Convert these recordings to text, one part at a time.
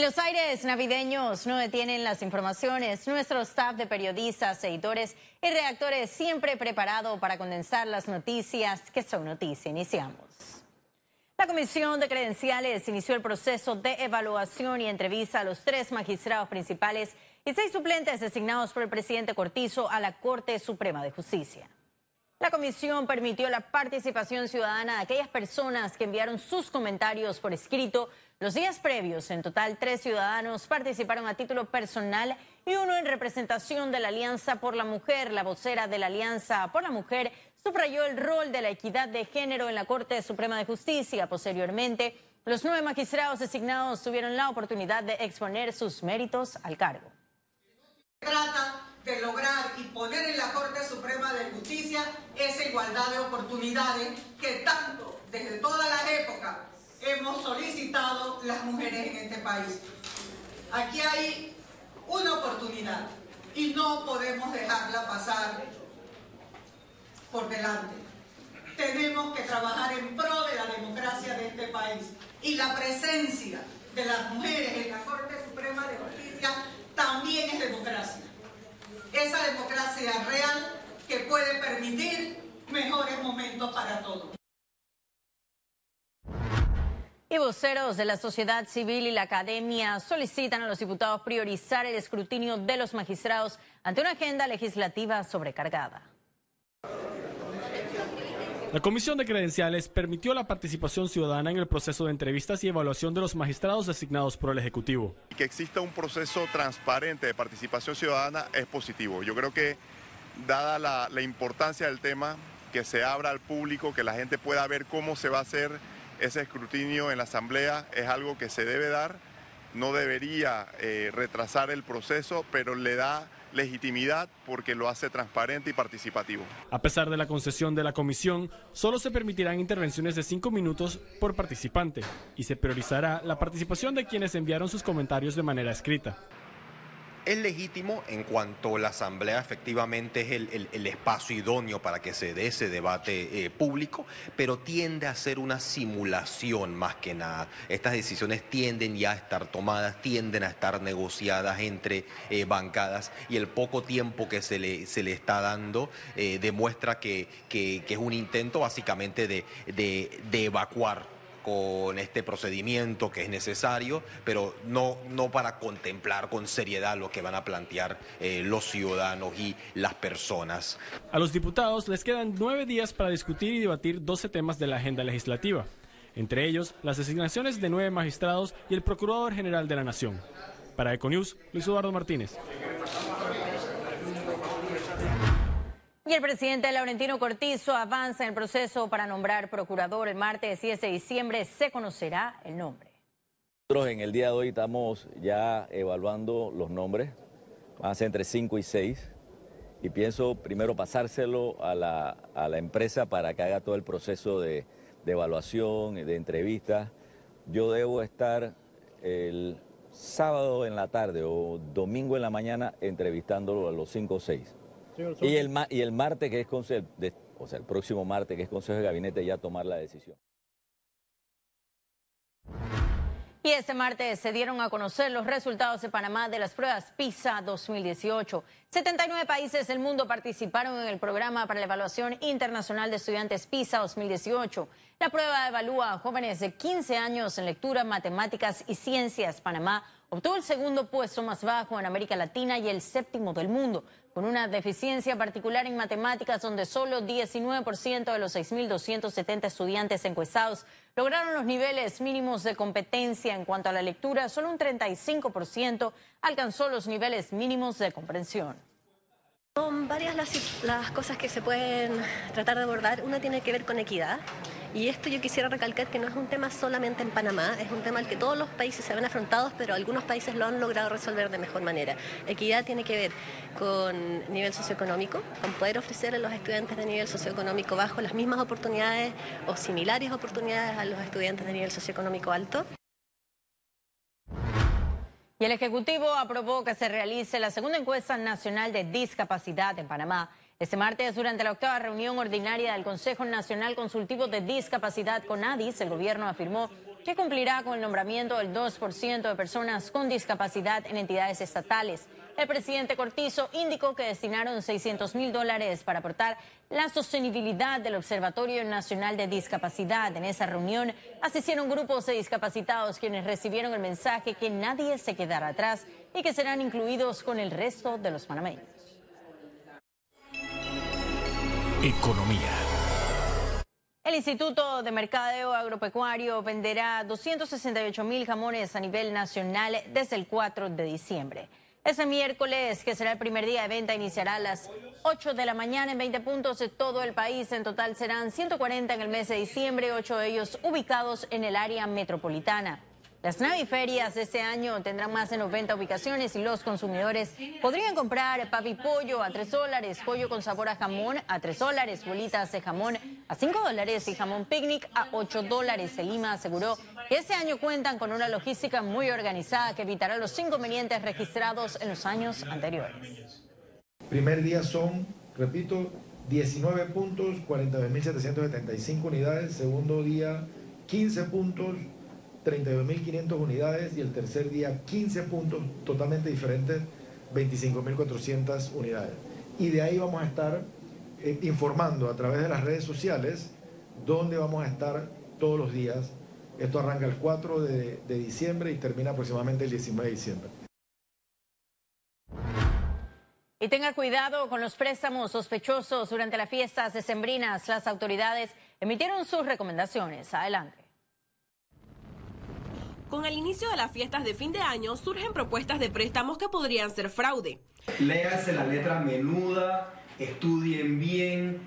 Los aires navideños no detienen las informaciones. Nuestro staff de periodistas, editores y reactores siempre preparado para condensar las noticias que son noticia. Iniciamos. La Comisión de Credenciales inició el proceso de evaluación y entrevista a los tres magistrados principales y seis suplentes designados por el presidente Cortizo a la Corte Suprema de Justicia. La comisión permitió la participación ciudadana de aquellas personas que enviaron sus comentarios por escrito los días previos. En total, tres ciudadanos participaron a título personal y uno en representación de la Alianza por la Mujer. La vocera de la Alianza por la Mujer subrayó el rol de la equidad de género en la Corte Suprema de Justicia. Posteriormente, los nueve magistrados designados tuvieron la oportunidad de exponer sus méritos al cargo de lograr y poner en la Corte Suprema de Justicia esa igualdad de oportunidades que tanto desde todas las épocas hemos solicitado las mujeres en este país. Aquí hay una oportunidad y no podemos dejarla pasar por delante. Tenemos que trabajar en pro de la democracia de este país y la presencia de las mujeres en la Corte Suprema de Justicia también es democracia esa democracia real que puede permitir mejores momentos para todos. Y voceros de la sociedad civil y la academia solicitan a los diputados priorizar el escrutinio de los magistrados ante una agenda legislativa sobrecargada. La Comisión de Credenciales permitió la participación ciudadana en el proceso de entrevistas y evaluación de los magistrados designados por el Ejecutivo. Que exista un proceso transparente de participación ciudadana es positivo. Yo creo que, dada la, importancia del tema, que se abra al público, que la gente pueda ver cómo se va a hacer ese escrutinio en la Asamblea, es algo que se debe dar. No debería eh, retrasar el proceso, pero le da legitimidad porque lo hace transparente y participativo. A pesar de la concesión de la comisión, solo se permitirán intervenciones de cinco minutos por participante y se priorizará la participación de quienes enviaron sus comentarios de manera escrita es legítimo en cuanto la Asamblea efectivamente es el, espacio idóneo para que se dé ese debate eh, público, pero tiende a ser una simulación más que nada. Estas decisiones tienden ya a estar tomadas, tienden a estar negociadas entre eh, bancadas y el poco tiempo que se le, se le está dando eh, demuestra que, que, es un intento básicamente de, de evacuar con este procedimiento que es necesario, pero no, no para contemplar con seriedad lo que van a plantear eh, los ciudadanos y las personas. A los diputados les quedan nueve días para discutir y debatir 12 temas de la agenda legislativa, entre ellos las designaciones de nueve magistrados y el Procurador General de la Nación. Para Econews, Luis Eduardo Martínez. Y el presidente Laurentino Cortizo avanza en el proceso para nombrar procurador el martes 10 de diciembre. Se conocerá el nombre. Nosotros en el día de hoy estamos ya evaluando los nombres, van a ser entre 5 y 6, y pienso primero pasárselo a la, a la empresa para que haga todo el proceso de, de evaluación, de entrevistas. Yo debo estar el sábado en la tarde o domingo en la mañana entrevistándolo a los 5 o 6. Y el, y el martes, que es consejo, o sea, el próximo martes, que es consejo de gabinete, ya tomar la decisión. Y este martes se dieron a conocer los resultados de Panamá de las pruebas PISA 2018. 79 países del mundo participaron en el programa para la evaluación internacional de estudiantes PISA 2018. La prueba evalúa a jóvenes de 15 años en lectura, matemáticas y ciencias. Panamá obtuvo el segundo puesto más bajo en América Latina y el séptimo del mundo con una deficiencia particular en matemáticas donde solo 19% de los 6.270 estudiantes encuestados lograron los niveles mínimos de competencia en cuanto a la lectura, solo un 35% alcanzó los niveles mínimos de comprensión. Son varias las, cosas que se pueden tratar de abordar. Una tiene que ver con equidad. Y esto yo quisiera recalcar que no es un tema solamente en Panamá, es un tema al que todos los países se ven afrontados, pero algunos países lo han logrado resolver de mejor manera. Equidad tiene que ver con nivel socioeconómico, con poder ofrecer a los estudiantes de nivel socioeconómico bajo las mismas oportunidades o similares oportunidades a los estudiantes de nivel socioeconómico alto. Y el Ejecutivo aprobó que se realice la segunda encuesta nacional de discapacidad en Panamá. Este martes, durante la octava reunión ordinaria del Consejo Nacional Consultivo de Discapacidad con ADIS, el gobierno afirmó que cumplirá con el nombramiento del 2% de personas con discapacidad en entidades estatales. El presidente Cortizo indicó que destinaron 600 mil dólares para aportar la sostenibilidad del Observatorio Nacional de Discapacidad. En esa reunión asistieron grupos de discapacitados quienes recibieron el mensaje que nadie se quedará atrás y que serán incluidos con el resto de los panameños. Economía. El Instituto de Mercadeo Agropecuario venderá 268 mil jamones a nivel nacional desde el 4 de diciembre. Ese miércoles, que será el primer día de venta, iniciará a las 8 de la mañana en 20 puntos de todo el país. En total serán 140 en el mes de diciembre, 8 de ellos ubicados en el área metropolitana. Las naviferias de este año tendrán más de 90 ubicaciones y los consumidores podrían comprar papi pollo a 3 dólares, pollo con sabor a jamón a 3 dólares, bolitas de jamón a 5 dólares y jamón picnic a 8 dólares. El Lima aseguró que este año cuentan con una logística muy organizada que evitará los inconvenientes registrados en los años anteriores. Primer día son, repito, 19 puntos, 42.775 unidades. Segundo día, 15 puntos, 32.500 unidades y el tercer día 15 puntos totalmente diferentes, 25.400 unidades. Y de ahí vamos a estar eh, informando a través de las redes sociales dónde vamos a estar todos los días. Esto arranca el 4 de, diciembre y termina aproximadamente el 19 de diciembre. Y tenga cuidado con los préstamos sospechosos durante las fiestas decembrinas. Las autoridades emitieron sus recomendaciones. Adelante. Con el inicio de las fiestas de fin de año surgen propuestas de préstamos que podrían ser fraude. Léanse la letra menuda, estudien bien,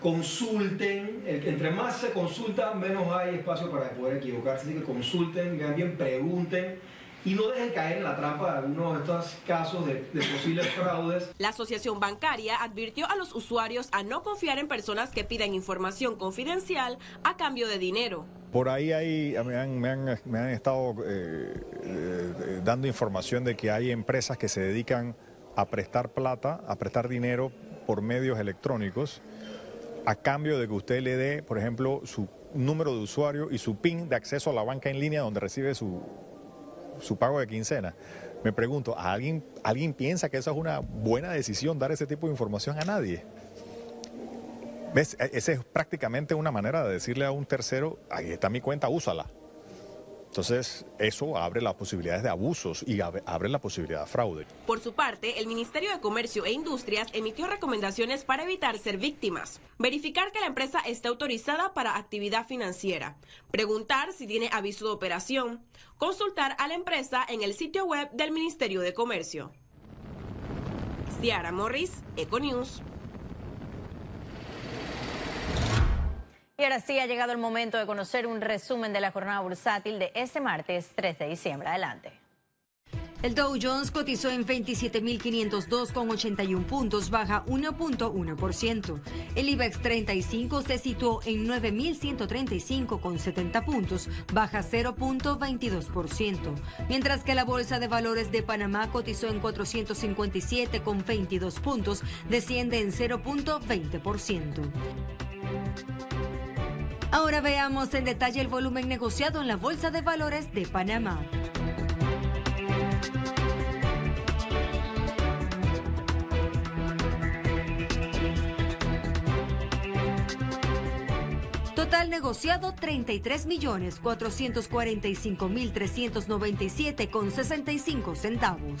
consulten. Entre más se consulta, menos hay espacio para poder equivocarse. Así que consulten, vean bien, pregunten y no dejen caer en la trampa de algunos de estos casos de, de, posibles fraudes. La Asociación Bancaria advirtió a los usuarios a no confiar en personas que piden información confidencial a cambio de dinero. Por ahí hay, me, han, me, han, me han estado eh, eh, dando información de que hay empresas que se dedican a prestar plata, a prestar dinero por medios electrónicos, a cambio de que usted le dé, por ejemplo, su número de usuario y su PIN de acceso a la banca en línea donde recibe su, su pago de quincena. Me pregunto, ¿alguien, ¿alguien piensa que eso es una buena decisión dar ese tipo de información a nadie? ¿Ves? Esa es prácticamente una manera de decirle a un tercero, ahí está mi cuenta, úsala. Entonces, eso abre las posibilidades de abusos y abre la posibilidad de fraude. Por su parte, el Ministerio de Comercio e Industrias emitió recomendaciones para evitar ser víctimas. Verificar que la empresa esté autorizada para actividad financiera. Preguntar si tiene aviso de operación. Consultar a la empresa en el sitio web del Ministerio de Comercio. Ciara Morris, Econews. Y ahora sí ha llegado el momento de conocer un resumen de la jornada bursátil de este martes 3 de diciembre. Adelante. El Dow Jones cotizó en 27.502 con 81 puntos, baja 1.1%. El IBEX 35 se situó en 9.135 con 70 puntos, baja 0.22%. Mientras que la Bolsa de Valores de Panamá cotizó en 457 con 22 puntos, desciende en 0.20%. Ahora veamos en detalle el volumen negociado en la Bolsa de Valores de Panamá. Total negociado 33 millones 445 mil 397 con 65 centavos.